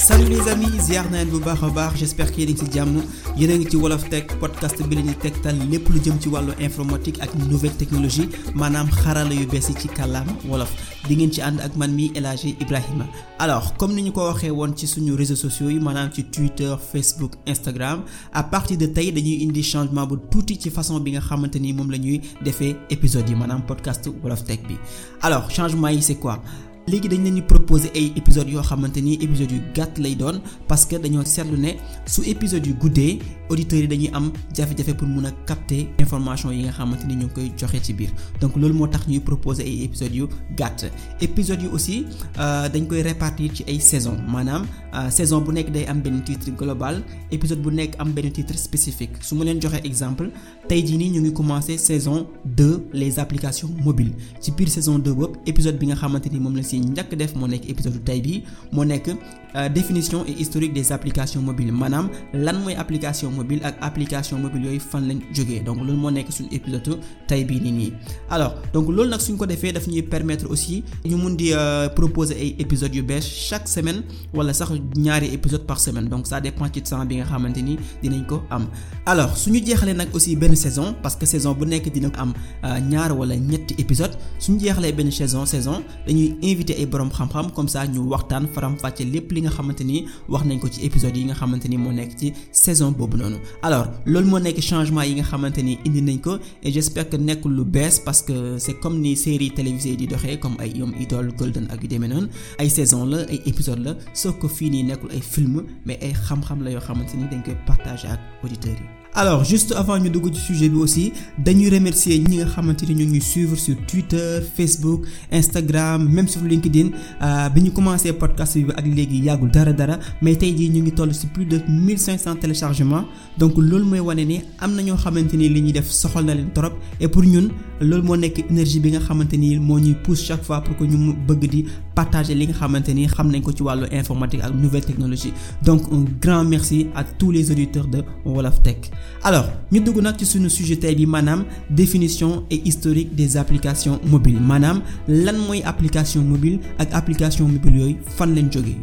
salut les amis ziar naa leen bu j'espère que yéen a ngi jàmm. Yéen a ngi Tech podcast bi la ñuy tegtal lépp lu jëm ci wàllu nouvelle technologie alors comme ni ñu ko waxee woon ci réseaux sociaux yi Twitter Facebook Instagram à partir de tey dañuy indi changement bu tuuti ci façon bi nga xamante ni moom la ñuy defee épisodes yi maanaam podcast Wolof Tech alors changement c'est quoi? Léegi dañ leen di proposer ay épisodes yoo xamante ni épisodes yu gàtt lay doon parce que dañoo seetlu ne su épisodes yu guddee auditeurs yi dañuy am jafe-jafe pour mun a capter information yi nga xamante ni ñu ngi koy joxe ci biir. Donc loolu moo tax ñuy proposer ay épisodes yu gàtt. Épisodes yu aussi dañ koy répartir ci ay saisons. Maanaam saison bu nekk day am benn titre global épisode bu nekk am benn titre spécifique. Su ma leen exemple tey jii nii ñu ngi saison 2 les applications mobiles. Ci biir saison 2 boobu épisode bi nga xamante ni moom la si njëkk def moo nekk épisode tey bii moo nekk définition et historique des applications mobiles. Maanaam lan mooy application mobile ak application mobile yooyu fan lañ jógee. Donc loolu moo nekk suñu épisode tey bii alors donc loolu nag suñ ko defee daf ñuy permettre aussi ñu mun di proposer ay épisodes yu chaque semaine wala sax ñaari épisode par semaine. Donc ça dépend ci temps bi nga xamante ni am. Alors suñu jeexalee nag aussi benn saison parce que saison bu nekk dina am ñaar wala ñetti épisode suñu jeexalee benn saison saison dañuy invité ay borom xam-xam comme ça ñu waxtaan faram-fàcce lépp li nga xamante ni wax épisode yi nga saison alors loolu moo nekk changement yi nga xamante indi nañ ko et j'espère que nekkul lu bees parce que c'est comme ni série télévisée di doxee comme ay ñoom Idol Golden ak yu demee noonu ay saison la ay épisode la sauf que fii nii nekkul ay film mais ay xam-xam la yoo xamante ni dañ koy partager ak auditeurs yi. Alors juste avant ñu dugg ci sujet bi aussi dañuy remercier ñi nga xamante ni ñu ngi suivre sur Twitter Facebook Instagram même sur LinkedIn. Bi ñu commencé podcast bi ak léegi yàggul dara dara mais tey jii plus de 1500 téléchargements. Donc loolu mooy wane ni am na ñoo xamante ni li ñuy def soxal et pour ñun loolu moo nekk énergie chaque fois pour que ñu bëgg di partager li nga xamante ni xam nañ ko ci wàllu informatique ak nouvelle technologie. Donc un grand merci à tous les auditeurs de Wolof Tech. alors ñu dugg nag ci suñu sujet tey bi définition et historique des applications mobiles. Maanaam lan mooy application mobile ak application mobile yooyu fan lañ jógee?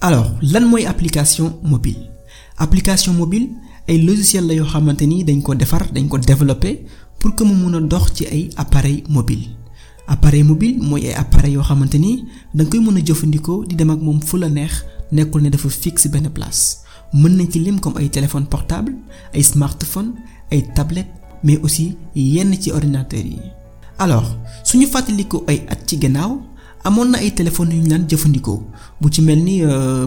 Alors lan mooy application mobile? Application mobile ay logiciel la yoo xamante ni dañ ko defar dañ ko développer pour que mu mun a dox ci ay appareil mobile. Appareil mobile mooy ay appareil yoo xamante ni da nga koy mën a jëfandikoo di dem ak moom fu la neex nekkul ne dafa fixe benn place. Mën nañ ci lim comme ay téléphone portable ay smartphone ay tablette mais aussi yenn ci ordinateurs yi. Alors suñu fàttalikoo ay at ci gannaaw amoon na ay téléphones yu ñu daan jëfandikoo. Bu ci mel ni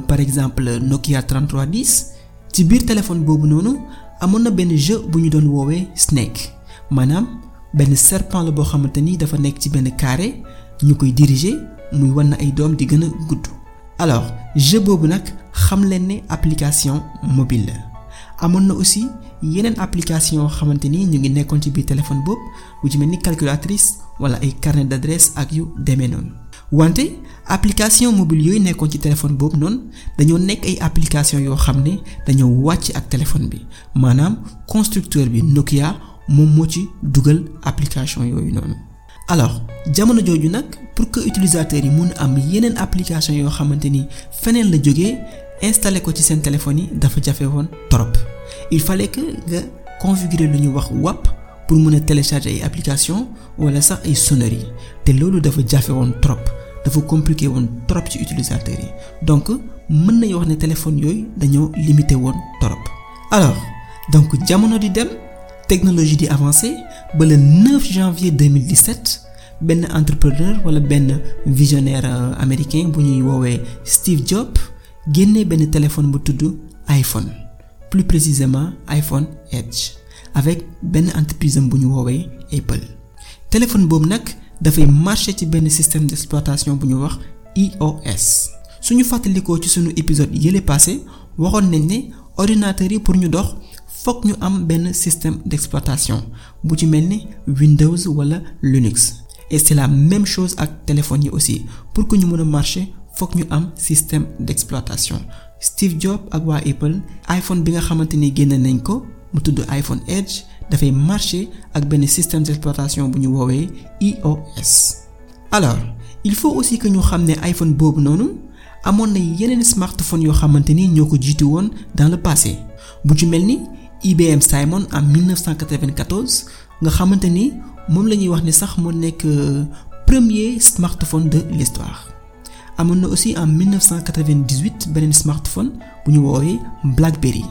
par exemple Nokia 3310 ci biir téléphone boobu noonu amoon na benn jeu bu ñu doon woowee Snake maanaam benn serpent la boo xamante ni dafa nekk ci benn carré ñu koy diriger muy wan na ay doom di gën a gudd. alors jeu boobu nag xam leen ne application mobile la. Amoon na aussi yeneen application yoo xamante ni ñu ngi nekkoon ci biir téléphone boobu bu ci mel ni calculatrice wala ay carnet d'adresse ak yu demee noonu. Wante application mobile yooyu nekkoon ci téléphone boobu noonu dañoo nekk ay application yoo xam ne dañoo wàcc ak téléphone bi. Maanaam constructeur bi Nokia moom moo ci dugal application yooyu noonu. Alors jamono jooju nag pour que utilisateurs yi mun am yeneen application yoo xamante ni feneen la jógee installer ko ci seen téléphone yi dafa jafe woon trop. Il fallait que nga configurer lu ñuy wax WAP pour mën a télécharger ay application wala sax ay sonneries. Te loolu dafa jafe woon trop dafa compliqué woon trop ci utilisateurs yi. Donc mën nañu wax ne téléphone yooyu dañoo limité woon trop. Alors donc jamono di dem technologie di avancé le 9 janvier 2017 benn entrepreneur wala benn visionnaire américain bu ñuy woowee Steve Jobs benn téléphone bu tudd iPhone plus précisément iPhone Edge avec benn entreprise bu ñu woowee Apple. Téléphone boobu nag dafay marcher ci benn système d'exploitation bu ñu wax iOS suñu fàttalikoo ci épisode yële passé waxoon nañ ordinateurs yi pour ñu dox fokk ñu am système d'exploitation bu ci mel Windows wala Linux. Et c'est la même chose ak téléphone aussi. Pour que ñu mën a marcher ñu am système d'exploitation. Steve Jobs ak Apple iPhone bi nga xamante ni génne nañ ko iPhone Edge dafay marcher ak système d'exploitation bu ñu iOS alors il faut aussi que ñu xam ne iPhone boobu noonu amoon na yeneen smartphone yoo xamante ni ñoo ko jiitu woon dans le passé. Bu ci mel ni IBM Simon en 1994 nga xamante ni moom la ñuy wax ni sax moo nekk premier smartphone de l'histoire. Amoon na aussi en 1998 beneen smartphone bu ñu woowee BlackBerry.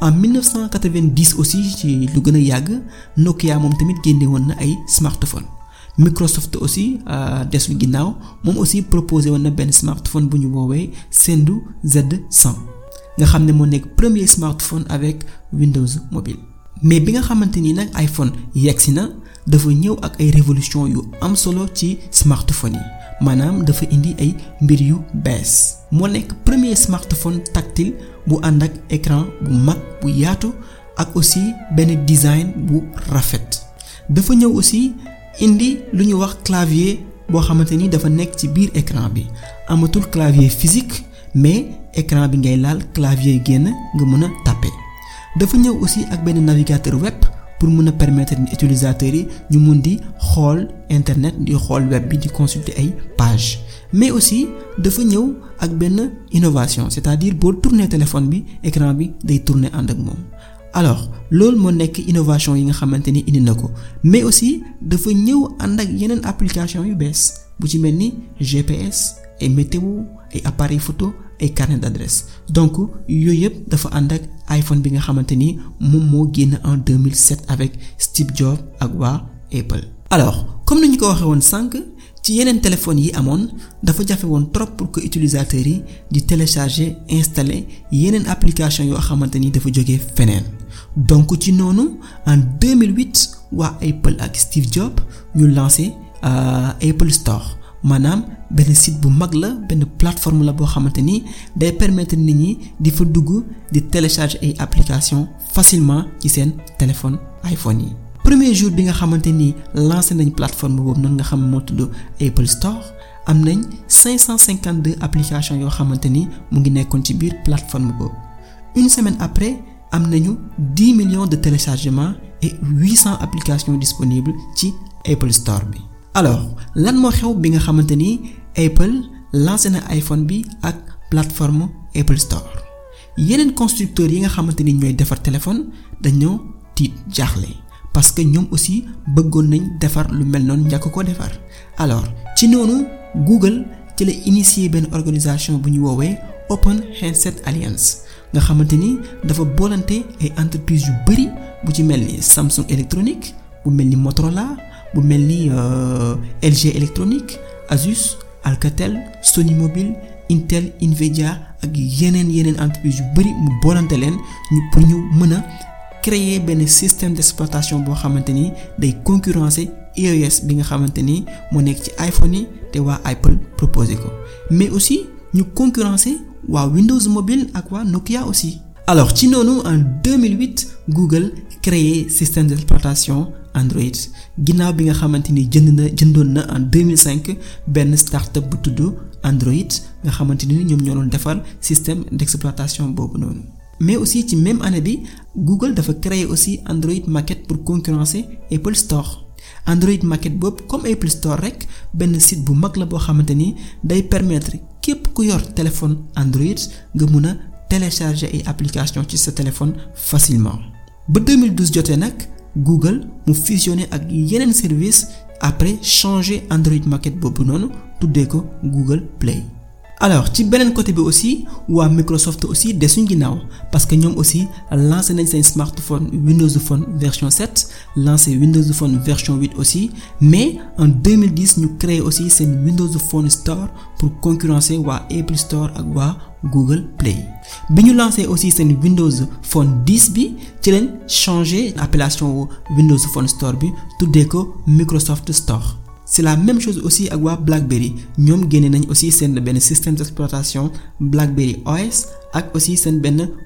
En 1990 aussi ci lu gën a yàgg Nokia moom tamit génne woon na ay smartphone Microsoft aussi desul ginnaaw. Moom aussi proposé woon na benn smartphone bu ñu woowee Sendu Z100 nga xam ne moo nekk premier smartphone avec Windows mobile. Mais bi nga xamante ni nag iPhone yegsi na dafa ñëw ak ay révolution yu am solo ci smartphone yi. Maanaam dafa indi ay mbir yu bees. Moo nekk premier smartphone tactile bu ànd ak écran bu mag bu yaatu ak aussi benn design bu rafet. Dafa ñëw aussi indi lu ñu wax clavier boo xamante ni dafa nekk ci biir écran bi. Amatul clavier physique mais écran bi ngay laal clavier génn nga mën a dafa ñëw aussi ak benn navigateur web pour mën a permettre utilisateurs yi ñu mun di xool internet di xool web bi di consulter ay page mais aussi dafa ñëw ak benn innovation c'est-à-dire boo tourner téléphone bi écran bi day tourner ànd ak moom alors loolu moo nekk innovation yi nga xamante ni indi na ko. Mais aussi dafa ñëw ànd ak yeneen application yu bees bu ci mel ni GPS ay météo ay appareil photo ay carnet d'adresse. Donc yooyu yëpp dafa ànd ak iPhone bi nga xamante ni moom moo génn en 2007 avec Steve Jobs ak waa Apple. alors comme ni ñu ko waxee woon sànq ci yeneen téléphones yi amoon dafa jafe woon trop pour que utilisateurs yi di télécharger installer yeneen application yoo xamante ni dafa jógee feneen donc ci noonu en 2008 waa Apple ak Steve Jobs ñu lancé Apple Store. maanaam benn site bu mag la benn plateforme la boo xamante ni day permettre di fa dugg télécharger ay applications facilement ci seen téléphone iPhone yi. premier jour bi nga xamante ni lancé nañ plateforme boobu noonu Apple Store am nañ 552 applications yoo xamante ni mu ngi plateforme boobu une semaine après am nañu 10 millions de téléchargements et 800 applications disponibles ci Apple Store alors lan moo xew bi nga xamante ni Apple lancé na iPhone bi ak plateforme Apple Store. Yeneen constructeurs yi nga xamante ni ñooy defar téléphone dañoo tiit jaaxle parce que ñoom aussi bëggoon nañ defar lu mel noonu njëkk ko defar. Alors ci noonu Google ci la initier benn organisation bu ñu Open Handset Alliance nga xamante ni dafa boolante ay entreprises yu bari bu ci mel ni Samsung Electronics bu mel ni Motorola. bu mel ni LG électronique Asus Alcatel Sony Mobile Intel Nvidia ak yeneen yeneen entreprise yu bari mu boolante leen ñu pour ñu mën a créer benn système d'exploitation boo xamante ni day concurrencer iOS bi nga xamante ni moo nekk ci iPhone yi te waa Apple proposé ko mais aussi ñu concurrencer waa Windows Mobile ak waa Nokia aussi. alors ci noonu en 2008 Google créé système d'exploitation Android. Ginnaaw bi nga xamante ni jënd na jëndoon na en 2005 benn startup bu tudd Android nga xamante ni ñoom ñoo doon defar système d'exploitation boobu mais aussi ci même année bi Google dafa créer aussi Android Market pour concurrencer Apple Store Android Market comme Apple Store rek benn site bu mag la boo ni permettre képp ku téléphone Android nga télécharger ay applications ci sa téléphone facilement ba 2012 jotee nag. Google mu fusionné ak yeneen service après changer Android Market boobu Google Play alors ci beneen côté bi aussi waa Microsoft aussi desuñ ginnaaw parce que ñoom aussi lancé nañ smartphone Windows Phone version 7 lancé Windows Phone version 8 aussi mais en 2010 ñu créé aussi seen Windows Phone Store pour concurrencer waa Apple Store ak Google Play. Bi ñu lancé aussi Windows Phone 10 bi ci leen changé appellation Windows Phone Store bi tuddee ko Microsoft Store c'est la même chose aussi ak waa BlackBerry génne nañ aussi seen système d'exploitation BlackBerry OS ak aussi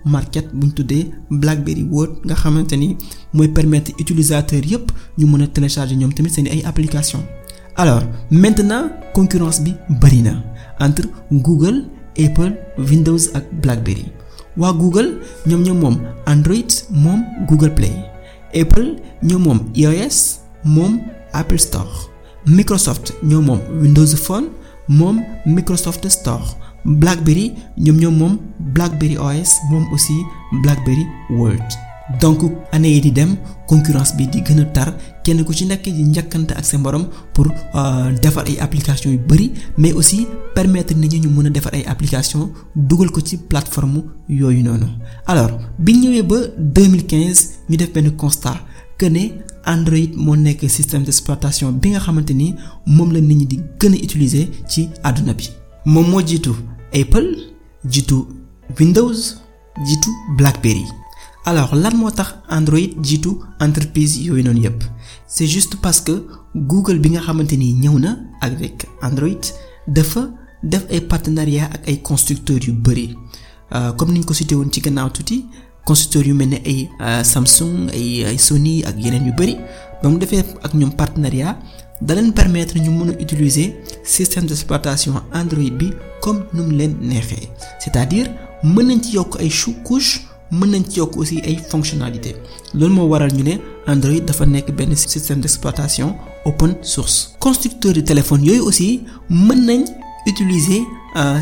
market bu ñu tuddee BlackBerry World nga xamante ni mooy permettre télécharger ñoom applications. alors maintenant concurrence bi bari na entre Google Apple Windows ak BlackBerry Google ñoom ñoom moom Android Google Play Apple ñoom moom iOS Apple Store. Microsoft ñoo moom Windows Phone moom Microsoft Store BlackBerry ñoom ñoom moom BlackBerry OS moom aussi BlackBerry World donc année yi di dem concurrence bi di gën a tar kenn ku ci nekk di njëkkante ak sa morom pour defar ay applications yu bari mais aussi permettre nit ñi ñu mën a defar ay applications dugal ko ci plateforme yooyu noonu. Alors bi ñëwee ba 2015 ñu def benn constat que ne Android moo nekk système d'exploitation bi nga xamante ni moom la nit ñi di gën a utiliser ci àdduna bi. Moom moo jiitu Apple jiitu Windows jiitu BlackBerry. Alors lan moo tax Android jiitu entreprise yooyu noonu yépp? C'est juste parce que Google bi nga xamante ni ñëw na avec Android dafa def ay partenariat ak ay constructeurs yu bari. Comme niñ ko cité woon ci gannaaw tuuti constructeurs yu ay Samsung ay Sony ak yeneen yu bari. Ba mu defee ak partenariat da leen permettre ñu mën a utiliser système d'exploitation Android bi comme nu mu leen c'est-à-dire mën nañ ci yokk ay couche mën nañ ci yokk aussi ay fonctionnalités. Loolu moo waral ñu ne Android dafa nekk benn système d'exploitation open source. constructeurs de téléphone yooyu aussi mën nañ utiliser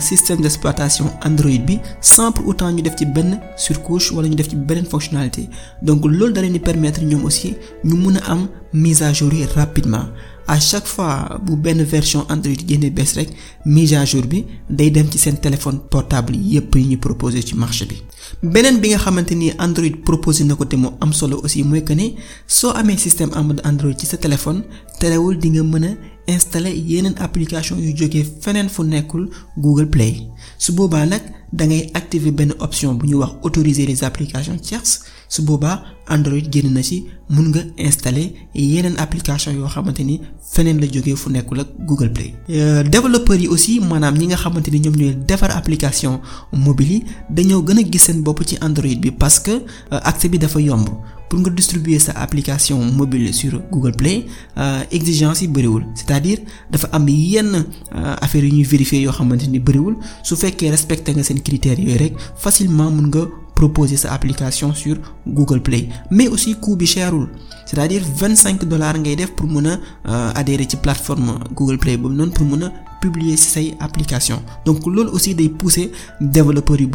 système d'exploitation Android bi sans pour autant ñu def ci benn surcouche wala ñu def ci beneen fonctionnalité donc loolu da leen di permettre ñoom aussi ñu mën a am mise à jour rapidement à chaque fois bu benn version Android génnee bees rek mise à jour bi day dem ci seen téléphone portable yépp yi ñu proposé ci marché bi. Beneen bi nga xamante ni Android proposé na ko te mu am solo aussi mooy que ne soo amee système Android ci sa téléphone terewul di nga mën a installer yeneen application yu jógee feneen fu nekkul Google Play. Su boobaa nag da ngay activer benn option bu ñuy wax autoriser les applications tierces su boobaa Android génn na ci mun nga installer yeneen application yoo xamante ni feneen la jógee fu Google Play. développeurs yi aussi maanaam ñi nga xamante ni ñoom ñooy defar application mobile yi dañoo gën a gis seen bopp ci Android bi parce que accès bi dafa yomb. pour nga distribuer sa application mobile sur Google Play exigence yi bëriwul c'est-à-dire dafa am yenn affaires yu ñuy vérifier yoo xamante ni bëriwul su fekkee respecté nga seen critères yooyu rek facilement mën nga proposer sa application sur Google Play. Mais aussi coût bi cherul. C'est-à-dire vingt cinq dollars pour mën a adhérer ci plateforme Google Play pour publier say application. Donc loolu aussi day pousser développeurs yu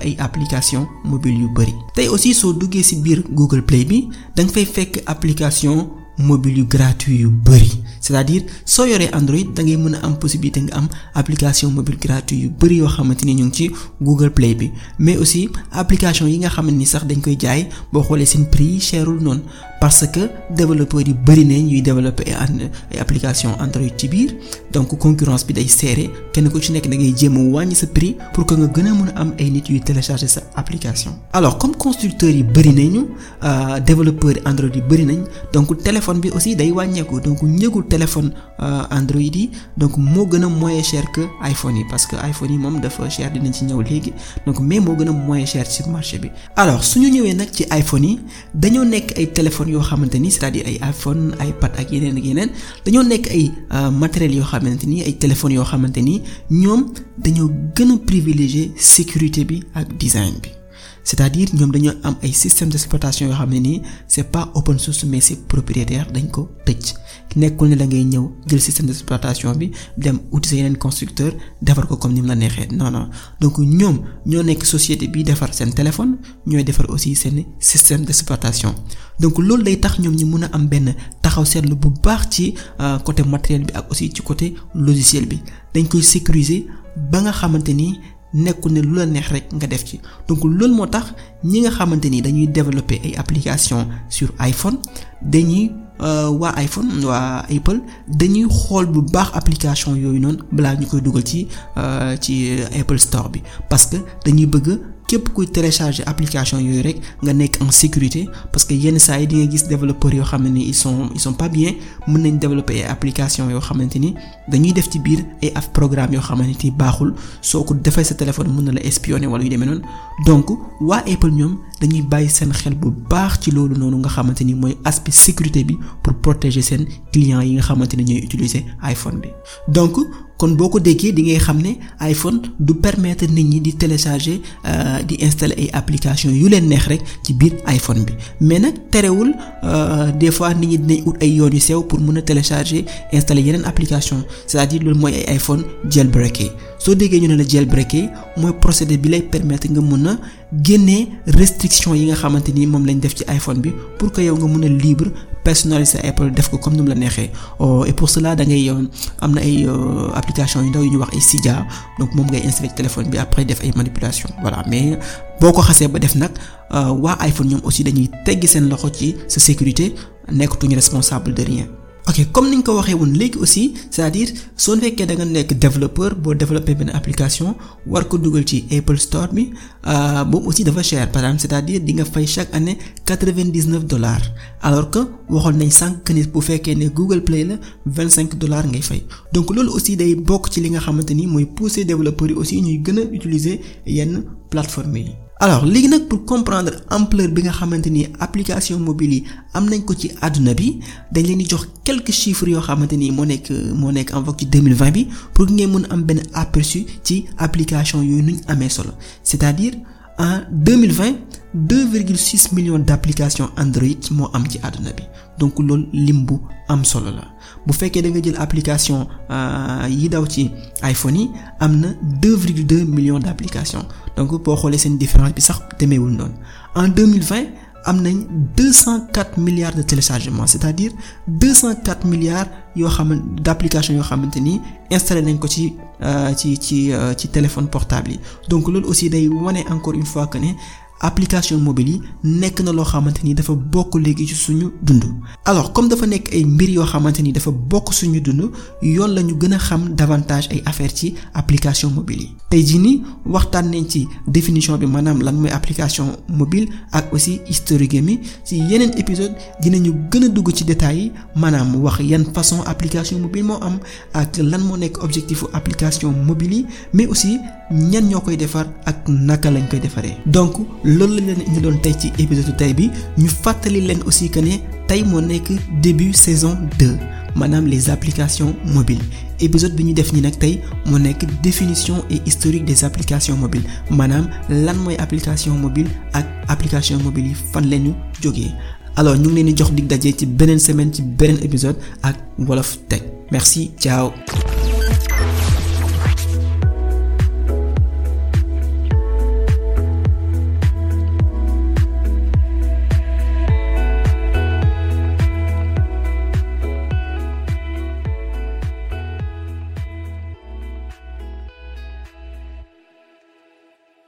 ay application mobile yu aussi soo duggee ci biir Google Play bi da nga fay fekk application mobile gratuit c'est-à-dire soo yoree Android da ngay mën a am possibilité nga am application mobile gratuit yu bari yoo xamante ni ñu ngi ci Google Play bi. Mais aussi application yi nga xamante ni sax dañ koy jaay boo xoolee seen prix cherul noonu. Parce que développeurs yi bari nañ ñuy développer ay application Android ci biir. Donc concurrence bi day serré. Kenn ku ci nekk da ngay jéem a wàññi sa prix pour que nga gën a mën a am ay nit yuy télécharger sa application. alors comme constructeurs yi bari nañu développeurs Android yi bari nañ donc téléphone bi aussi day wàññeeku. Donc njëgu téléphone Android yi. Donc moo gën a moins cher que iPhone yi parce que iPhone yi moom dafa cher dinañ ci ñëw léegi. Donc mais moo gën a moins cher ci marché bi. alors suñu ñëwee nag ci iPhone yi dañoo nekk ay téléphones yoo xamante ni c'est-à-dire ay iPhone iPad ak yeneen ak yeneen dañoo nekk ay matériels yoo xamante ni ay téléphones yoo xamante ni ñoom dañoo gën a privilégier sécurité bi ak design bi c'est-à-dire ñoom dañoo am ay système d'exploitation yoo xam ne nii c'est pas open source mais c'est propriétaire dañ ko tëj. Nekkul ne da ngay ñëw jël système d'exploitation bi dem uti sa yeneen constructeur defar ko comme ni mu la neexee. Non non. Donc ñoom ñoo nekk société bi defar seen téléphone ñooy defar aussi seen système d'exploitation. Donc loolu day tax ñoom ñu mën a am benn taxaw seetlu bu baax ci côté matériel bi ak aussi ci côté logiciel bi. Dañ koy sécuriser ba nga xamante ni ne lu la neex rek nga def ci. Donc loolu moo tax ñi nga xamante développer ay applications sur iPhone dañuy waa iPhone waa Apple dañuy xool bu baax application yooyu noonu balaa ñu koy ci Apple Store parce que dañuy képp kuy télécharger application yooyu rek nga nekk en sécurité parce que yenn saa yi di nga gis développeurs yoo xam ni ils sont ils sont pas bien mën nañ développer ay application yoo xamante ni dañuy def ci biir ay af programme yoo xamante ni baaxul. Soo ko defee sa téléphone mën na la espionner wala yu demee noonu. Donc waa Apple ñoom dañuy bàyyi seen xel bu baax ci loolu noonu nga xamante ni mooy aspect sécurité bi pour protéger seen clients yi nga xamante ni ñooy utiliser iPhone bi. Donc kon boo ko déggee di ngay xam ne iPhone du permettre nit ñi di télécharger di installer ay applications yu leen neex rek ci biir iPhone bi. Mais nag terewul des fois nit ñi dinañ ut ay yoon yu sew pour mën a télécharger installer yeneen application. C'est-à-dire loolu mooy ay iPhone jailbreaké soo déggee ñu ne la jailbreaké mooy procédé bi lay permettre nga mën a génnee restriction yi nga xamante ni moom lañ def ci iPhone bi pour que yow nga mën a libre personnaliser Apple def ko comme ni mu la neexee et pour cela da ngay na ay application yu ndaw yu ñuy wax ay donc moom ngay téléphone bi après def ay manipulation voilà mais boo ko xasee ba def nag waa iPhone ñoom aussi dañuy teggi seen loxo ci sa sécurité nekkatuñu responsable de rien. Ok comme ni nga ko waxee woon léegi aussi c'est-à-dire soo fekkee da nga nekk développeur boo développer benn application war ko dugal ci Apple Store bi boobu aussi dafa cher. Par exemple c'est-à-dire di nga fay chaque année quatre-vingt-dix-neuf dollars. Alors que waxoon nañ sànq nit bu fekkee ne Google Play la vingt-cinq dollars ngay fay. Donc loolu aussi day bokk ci li nga xamante ni mooy pousser développeurs yi aussi ñuy gën a utiliser yenn plateformes yi. Alors léegi nag pour comprendre ampleur bi nga xamante ni application mobile yi am nañ ko ci àdduna bi quelques chiffres yoo xamante ni moo nekk moo en vogue ci 2020 bi pour ngeen mën am benn aperçu ci application yooyu nuñ c'est-à-dire en 2020 2,6 millions d'applications Android moo am ci àdduna bi. Donc loolu lim bu am solo la. Bu fekkee da nga jël application ci iPhone yi am na 2,2 millions d'applications donc boo xoolee seen différence bi sax demeewul noonu. En 2020 am nañ 204 milliards de téléchargements c'est-à-dire 204 milliards yoo xamante d'applications yoo xamante ni installé nañ ko ci ci ci ci téléphone portable donc loolu aussi day wane encore une fois que ne application mobile yi nekk na loo xamante ni dafa bokk léegi ci suñu dund. Alors comme dafa nekk ay mbir yoo xamante ni dafa bokk suñu dund yoon la ñu gën a xam davantage ay affaire ci application mobile yi. Tey jii nii waxtaan nañ ci définition bi maanaam lan mooy application mobile ak aussi historique mi. Ci yeneen épisode dinañu gën a dugg ci détails yi maanaam wax yan façon application mobile moo am ak lan moo nekk objectifu application mobile yi mais aussi ñan ñoo koy defar ak naka lañ koy defaree. Donc loolu la leen indi doon tey ci épisode tey bi. Ñu fàttali leen aussi que ne tey moo nekk début saison 2 maanaam les applications mobiles. Épisode bi ñu def ñi nag tey moo nekk définition et historique des applications mobiles. Maanaam lan mooy application mobile ak application mobile yi fan lañu jógee. Alors ñu ngi leen di jox dig daje ci beneen semaine ci beneen épisode ak Wolof Tech. Merci ciao